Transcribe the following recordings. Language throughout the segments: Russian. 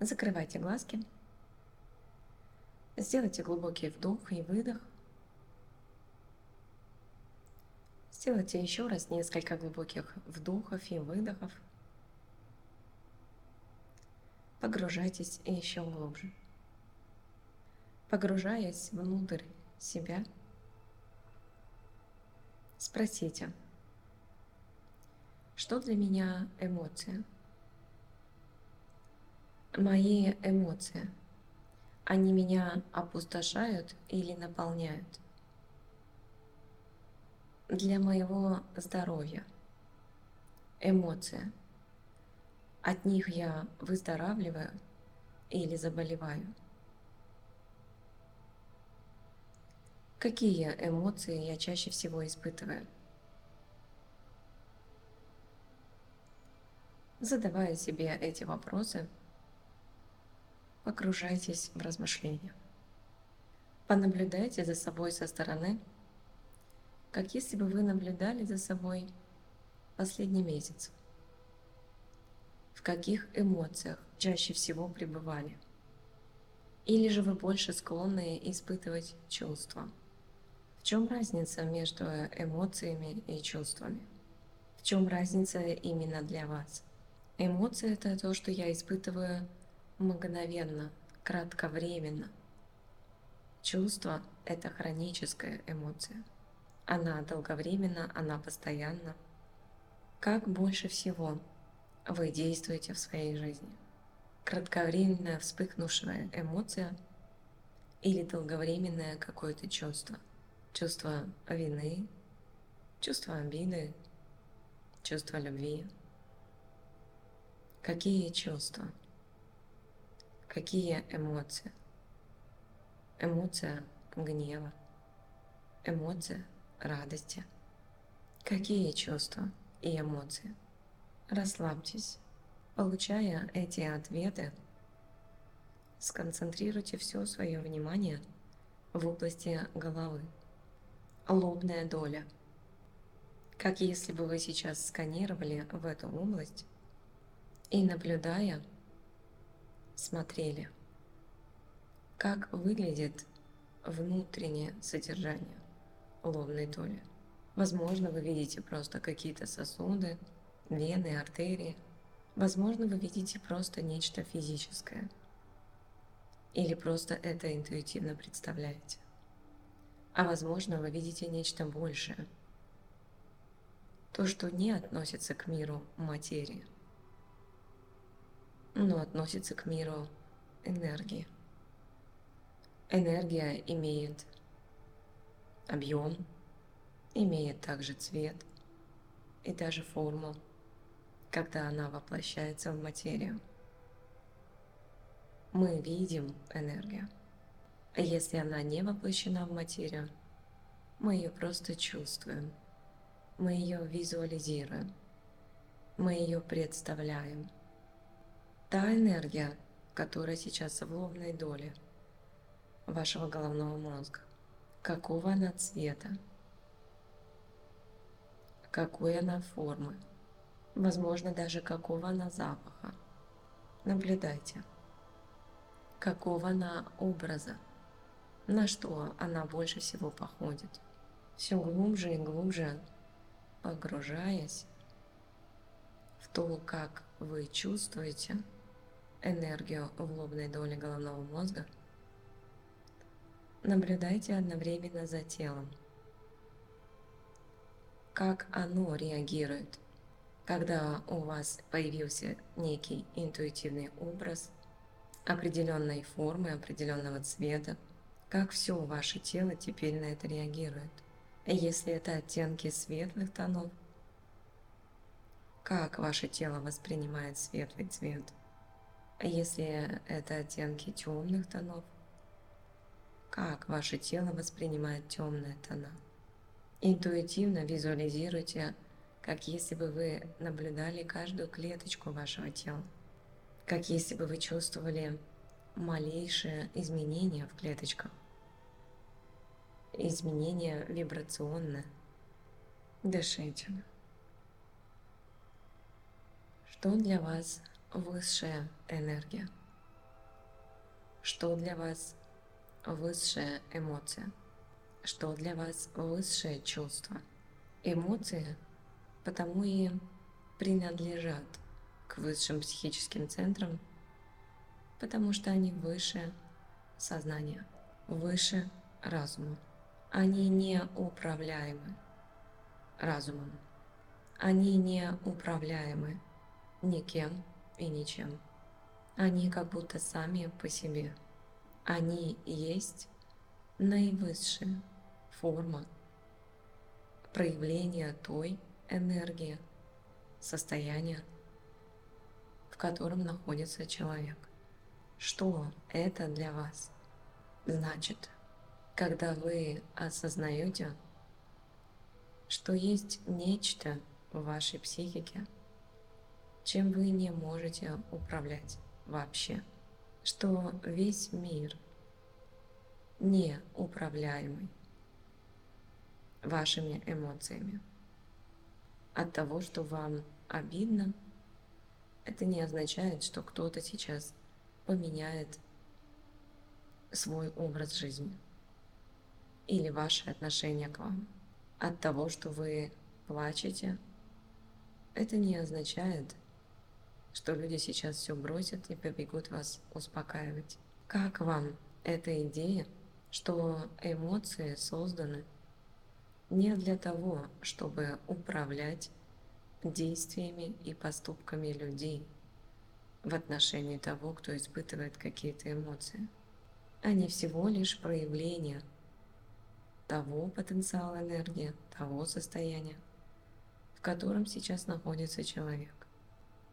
Закрывайте глазки. Сделайте глубокий вдох и выдох. Сделайте еще раз несколько глубоких вдохов и выдохов. Погружайтесь еще глубже. Погружаясь внутрь себя, спросите, что для меня эмоция? Мои эмоции, они меня опустошают или наполняют? для моего здоровья. Эмоции. От них я выздоравливаю или заболеваю. Какие эмоции я чаще всего испытываю? Задавая себе эти вопросы, погружайтесь в размышления. Понаблюдайте за собой со стороны – как если бы вы наблюдали за собой последний месяц. В каких эмоциях чаще всего пребывали? Или же вы больше склонны испытывать чувства? В чем разница между эмоциями и чувствами? В чем разница именно для вас? Эмоции – это то, что я испытываю мгновенно, кратковременно. Чувство – это хроническая эмоция. Она долговременна, она постоянна. Как больше всего вы действуете в своей жизни? Кратковременная вспыхнувшая эмоция или долговременное какое-то чувство? Чувство вины, чувство обиды, чувство любви. Какие чувства? Какие эмоции? Эмоция гнева, эмоция радости. Какие чувства и эмоции? Расслабьтесь. Получая эти ответы, сконцентрируйте все свое внимание в области головы. Лобная доля. Как если бы вы сейчас сканировали в эту область и, наблюдая, смотрели, как выглядит внутреннее содержание лобной доли. Возможно, вы видите просто какие-то сосуды, вены, артерии. Возможно, вы видите просто нечто физическое. Или просто это интуитивно представляете. А возможно, вы видите нечто большее. То, что не относится к миру материи, но относится к миру энергии. Энергия имеет объем, имеет также цвет и даже форму, когда она воплощается в материю. Мы видим энергию. Если она не воплощена в материю, мы ее просто чувствуем, мы ее визуализируем, мы ее представляем. Та энергия, которая сейчас в лобной доле вашего головного мозга, какого она цвета, какой она формы, возможно даже какого она запаха. Наблюдайте, какого она образа, на что она больше всего походит. Все глубже и глубже погружаясь в то, как вы чувствуете энергию в лобной доле головного мозга – Наблюдайте одновременно за телом. Как оно реагирует, когда у вас появился некий интуитивный образ определенной формы, определенного цвета, как все ваше тело теперь на это реагирует. Если это оттенки светлых тонов, как ваше тело воспринимает светлый цвет. Если это оттенки темных тонов, как ваше тело воспринимает темные тона. Интуитивно визуализируйте, как если бы вы наблюдали каждую клеточку вашего тела, как если бы вы чувствовали малейшие изменения в клеточках, изменения вибрационные. Дышите. Что для вас высшая энергия? что для вас высшая эмоция, что для вас высшее чувство. Эмоции потому и принадлежат к высшим психическим центрам, потому что они выше сознания, выше разума. Они не управляемы разумом. Они не управляемы никем и ничем. Они как будто сами по себе. Они есть наивысшая форма проявления той энергии, состояния, в котором находится человек. Что это для вас значит, когда вы осознаете, что есть нечто в вашей психике, чем вы не можете управлять вообще, что весь мир неуправляемый вашими эмоциями. От того, что вам обидно, это не означает, что кто-то сейчас поменяет свой образ жизни или ваше отношение к вам. От того, что вы плачете, это не означает, что люди сейчас все бросят и побегут вас успокаивать. Как вам эта идея, что эмоции созданы не для того, чтобы управлять действиями и поступками людей в отношении того, кто испытывает какие-то эмоции. Они всего лишь проявление того потенциала энергии, того состояния, в котором сейчас находится человек.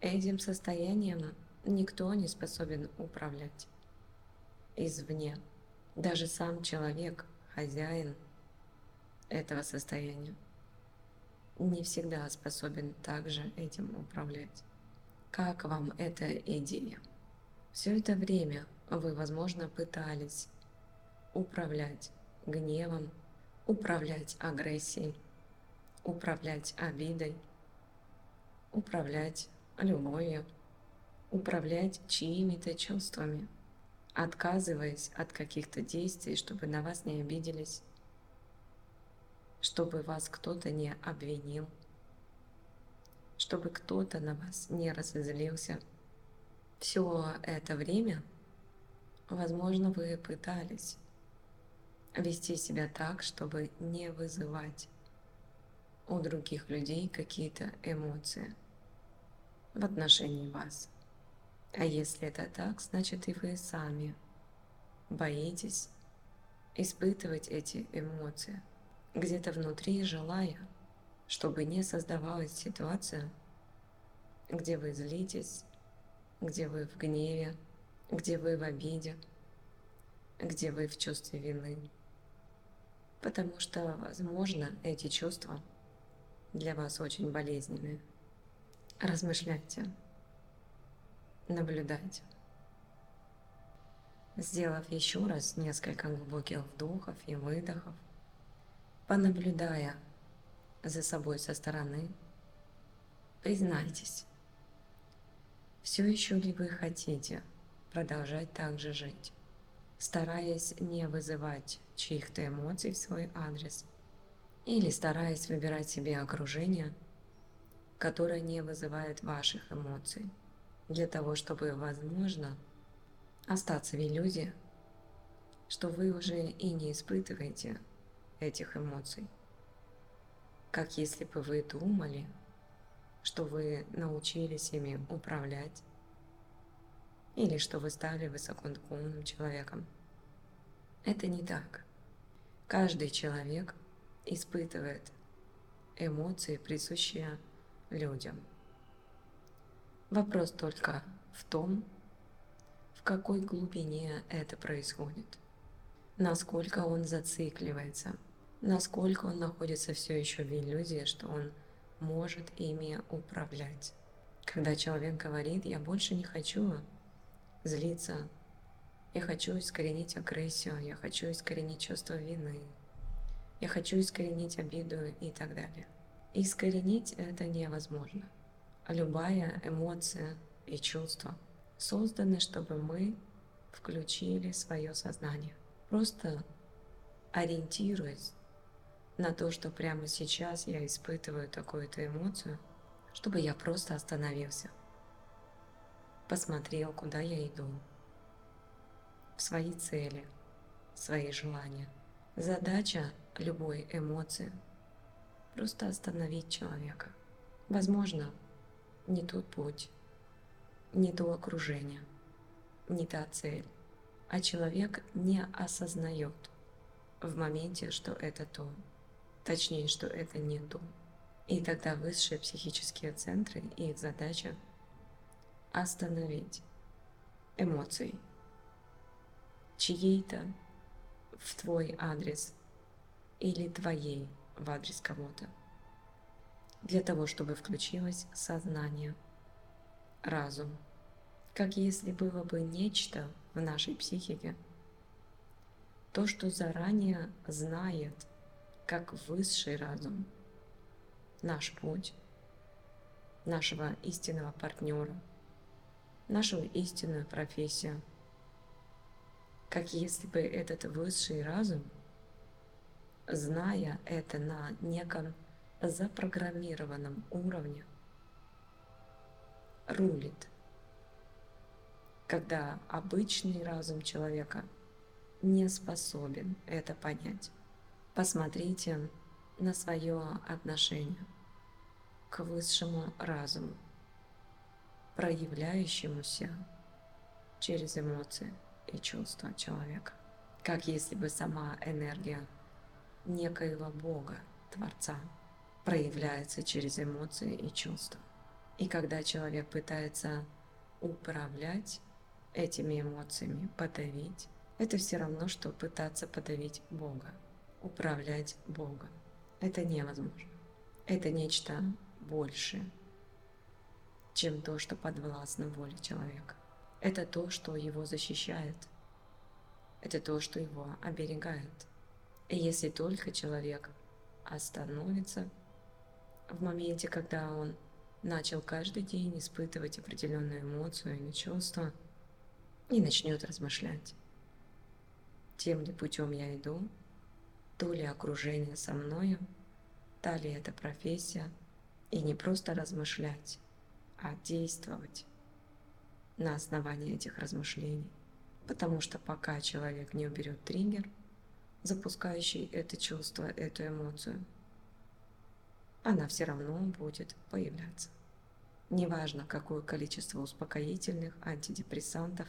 Этим состоянием никто не способен управлять извне. Даже сам человек, хозяин этого состояния, не всегда способен также этим управлять. Как вам эта идея? Все это время вы, возможно, пытались управлять гневом, управлять агрессией, управлять обидой, управлять любовью, управлять чьими-то чувствами, отказываясь от каких-то действий, чтобы на вас не обиделись, чтобы вас кто-то не обвинил, чтобы кто-то на вас не разозлился. Все это время, возможно, вы пытались вести себя так, чтобы не вызывать у других людей какие-то эмоции в отношении вас. А если это так, значит и вы сами боитесь испытывать эти эмоции, где-то внутри желая, чтобы не создавалась ситуация, где вы злитесь, где вы в гневе, где вы в обиде, где вы в чувстве вины. Потому что, возможно, эти чувства для вас очень болезненные. Размышляйте, наблюдайте. Сделав еще раз несколько глубоких вдохов и выдохов, понаблюдая за собой со стороны, признайтесь, все еще ли вы хотите продолжать так же жить, стараясь не вызывать чьих-то эмоций в свой адрес или стараясь выбирать себе окружение – которая не вызывает ваших эмоций, для того, чтобы, возможно, остаться в иллюзии, что вы уже и не испытываете этих эмоций, как если бы вы думали, что вы научились ими управлять, или что вы стали высокодуховным человеком. Это не так. Каждый человек испытывает эмоции, присущие людям. Вопрос только в том, в какой глубине это происходит, насколько он зацикливается, насколько он находится все еще в иллюзии, что он может ими управлять. Когда человек говорит, я больше не хочу злиться, я хочу искоренить агрессию, я хочу искоренить чувство вины, я хочу искоренить обиду и так далее. Искоренить это невозможно. Любая эмоция и чувство созданы, чтобы мы включили свое сознание. Просто ориентируясь на то, что прямо сейчас я испытываю такую-то эмоцию, чтобы я просто остановился, посмотрел, куда я иду, в свои цели, свои желания. Задача любой эмоции – просто остановить человека. Возможно, не тот путь, не то окружение, не та цель, а человек не осознает в моменте, что это то, точнее, что это не то. И тогда высшие психические центры и их задача остановить эмоции чьей-то в твой адрес или твоей в адрес кого-то. Для того, чтобы включилось сознание, разум. Как если было бы нечто в нашей психике, то, что заранее знает, как высший разум, наш путь, нашего истинного партнера, нашу истинную профессию – как если бы этот высший разум, зная это на неком запрограммированном уровне, рулит, когда обычный разум человека не способен это понять. Посмотрите на свое отношение к высшему разуму, проявляющемуся через эмоции – и чувства человека, как если бы сама энергия некоего Бога, Творца, проявляется через эмоции и чувства. И когда человек пытается управлять этими эмоциями, подавить, это все равно, что пытаться подавить Бога, управлять Богом. Это невозможно. Это нечто большее, чем то, что подвластно воле человека. Это то, что его защищает. Это то, что его оберегает. Если только человек остановится в моменте, когда он начал каждый день испытывать определенную эмоцию или чувство, и начнет размышлять, тем ли путем я иду, то ли окружение со мною, та ли это профессия, и не просто размышлять, а действовать на основании этих размышлений. Потому что пока человек не уберет триггер, запускающий это чувство, эту эмоцию, она все равно будет появляться. Неважно, какое количество успокоительных, антидепрессантов,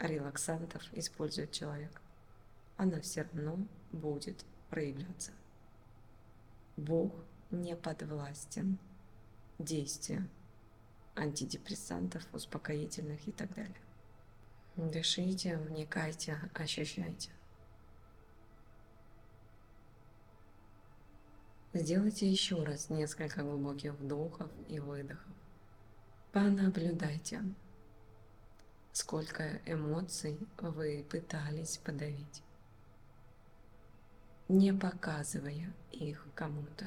релаксантов использует человек, она все равно будет проявляться. Бог не подвластен действию антидепрессантов, успокоительных и так далее. Дышите, вникайте, ощущайте. Сделайте еще раз несколько глубоких вдохов и выдохов. Понаблюдайте, сколько эмоций вы пытались подавить, не показывая их кому-то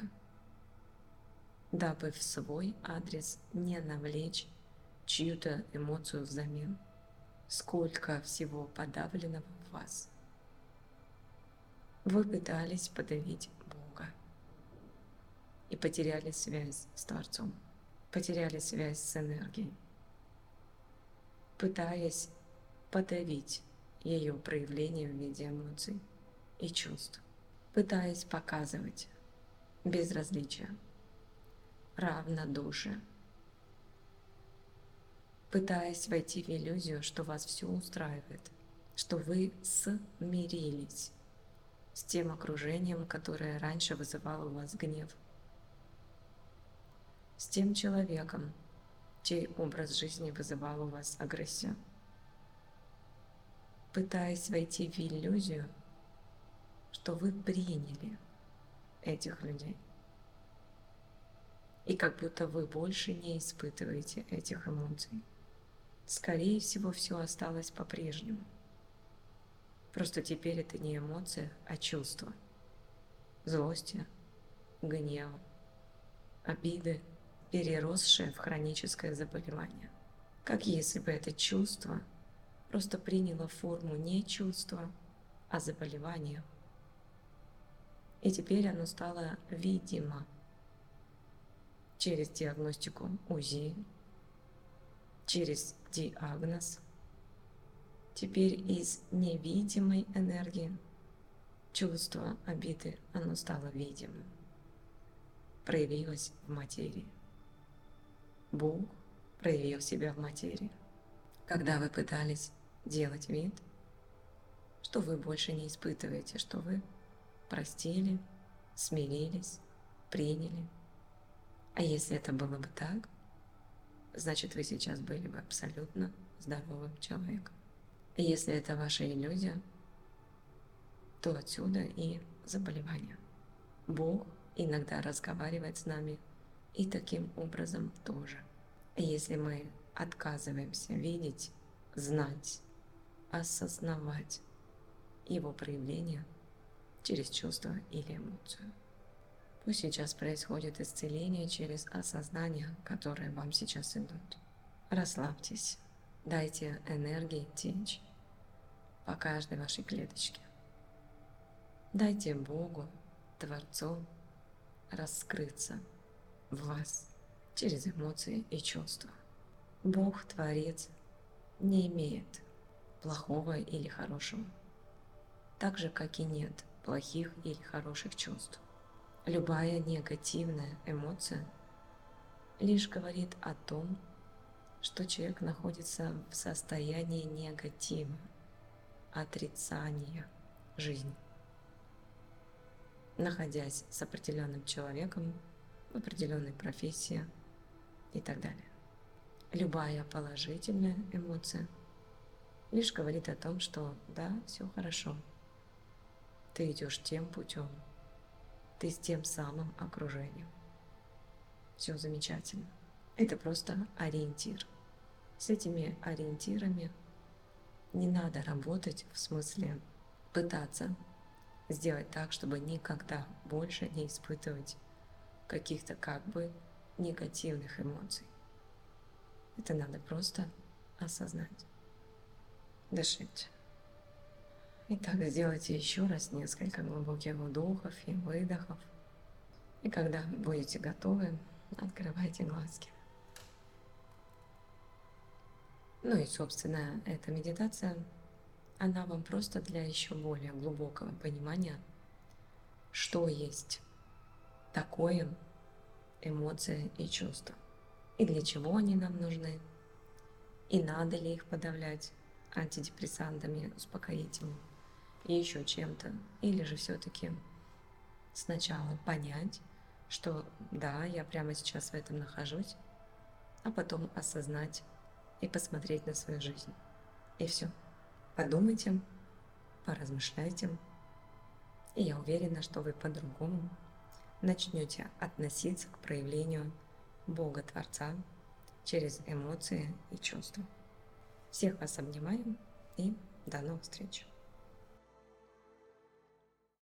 дабы в свой адрес не навлечь чью-то эмоцию взамен. Сколько всего подавленного в вас. Вы пытались подавить и потеряли связь с Творцом, потеряли связь с энергией, пытаясь подавить ее проявление в виде эмоций и чувств, пытаясь показывать безразличие равнодушие, пытаясь войти в иллюзию, что вас все устраивает, что вы смирились с тем окружением, которое раньше вызывало у вас гнев, с тем человеком, чей образ жизни вызывал у вас агрессию, пытаясь войти в иллюзию, что вы приняли этих людей и как будто вы больше не испытываете этих эмоций. Скорее всего, все осталось по-прежнему. Просто теперь это не эмоция, а чувство. Злости, гнева, обиды, переросшее в хроническое заболевание. Как если бы это чувство просто приняло форму не чувства, а заболевания. И теперь оно стало видимо через диагностику УЗИ, через диагноз. Теперь из невидимой энергии чувство обиды, оно стало видимым, проявилось в материи. Бог проявил себя в материи. Когда вы пытались делать вид, что вы больше не испытываете, что вы простили, смирились, приняли. А если это было бы так, значит вы сейчас были бы абсолютно здоровым человеком. И если это ваша иллюзия, то отсюда и заболевание. Бог иногда разговаривает с нами и таким образом тоже. Если мы отказываемся видеть, знать, осознавать его проявление через чувство или эмоцию. Пусть сейчас происходит исцеление через осознание, которое вам сейчас идут. Расслабьтесь, дайте энергии течь по каждой вашей клеточке. Дайте Богу, Творцу, раскрыться в вас через эмоции и чувства. Бог, Творец, не имеет плохого или хорошего, так же, как и нет плохих или хороших чувств. Любая негативная эмоция лишь говорит о том, что человек находится в состоянии негатива, отрицания жизни. Находясь с определенным человеком в определенной профессии и так далее. Любая положительная эмоция лишь говорит о том, что да, все хорошо. Ты идешь тем путем, ты с тем самым окружением. Все замечательно. Это просто ориентир. С этими ориентирами не надо работать в смысле пытаться сделать так, чтобы никогда больше не испытывать каких-то как бы негативных эмоций. Это надо просто осознать. Дышите. Итак, сделайте еще раз несколько глубоких вдохов и выдохов. И когда будете готовы, открывайте глазки. Ну и, собственно, эта медитация, она вам просто для еще более глубокого понимания, что есть такое эмоция и чувства, и для чего они нам нужны, и надо ли их подавлять антидепрессантами, успокоительными и еще чем-то, или же все-таки сначала понять, что да, я прямо сейчас в этом нахожусь, а потом осознать и посмотреть на свою жизнь. И все. Подумайте, поразмышляйте, и я уверена, что вы по-другому начнете относиться к проявлению Бога Творца через эмоции и чувства. Всех вас обнимаем и до новых встреч!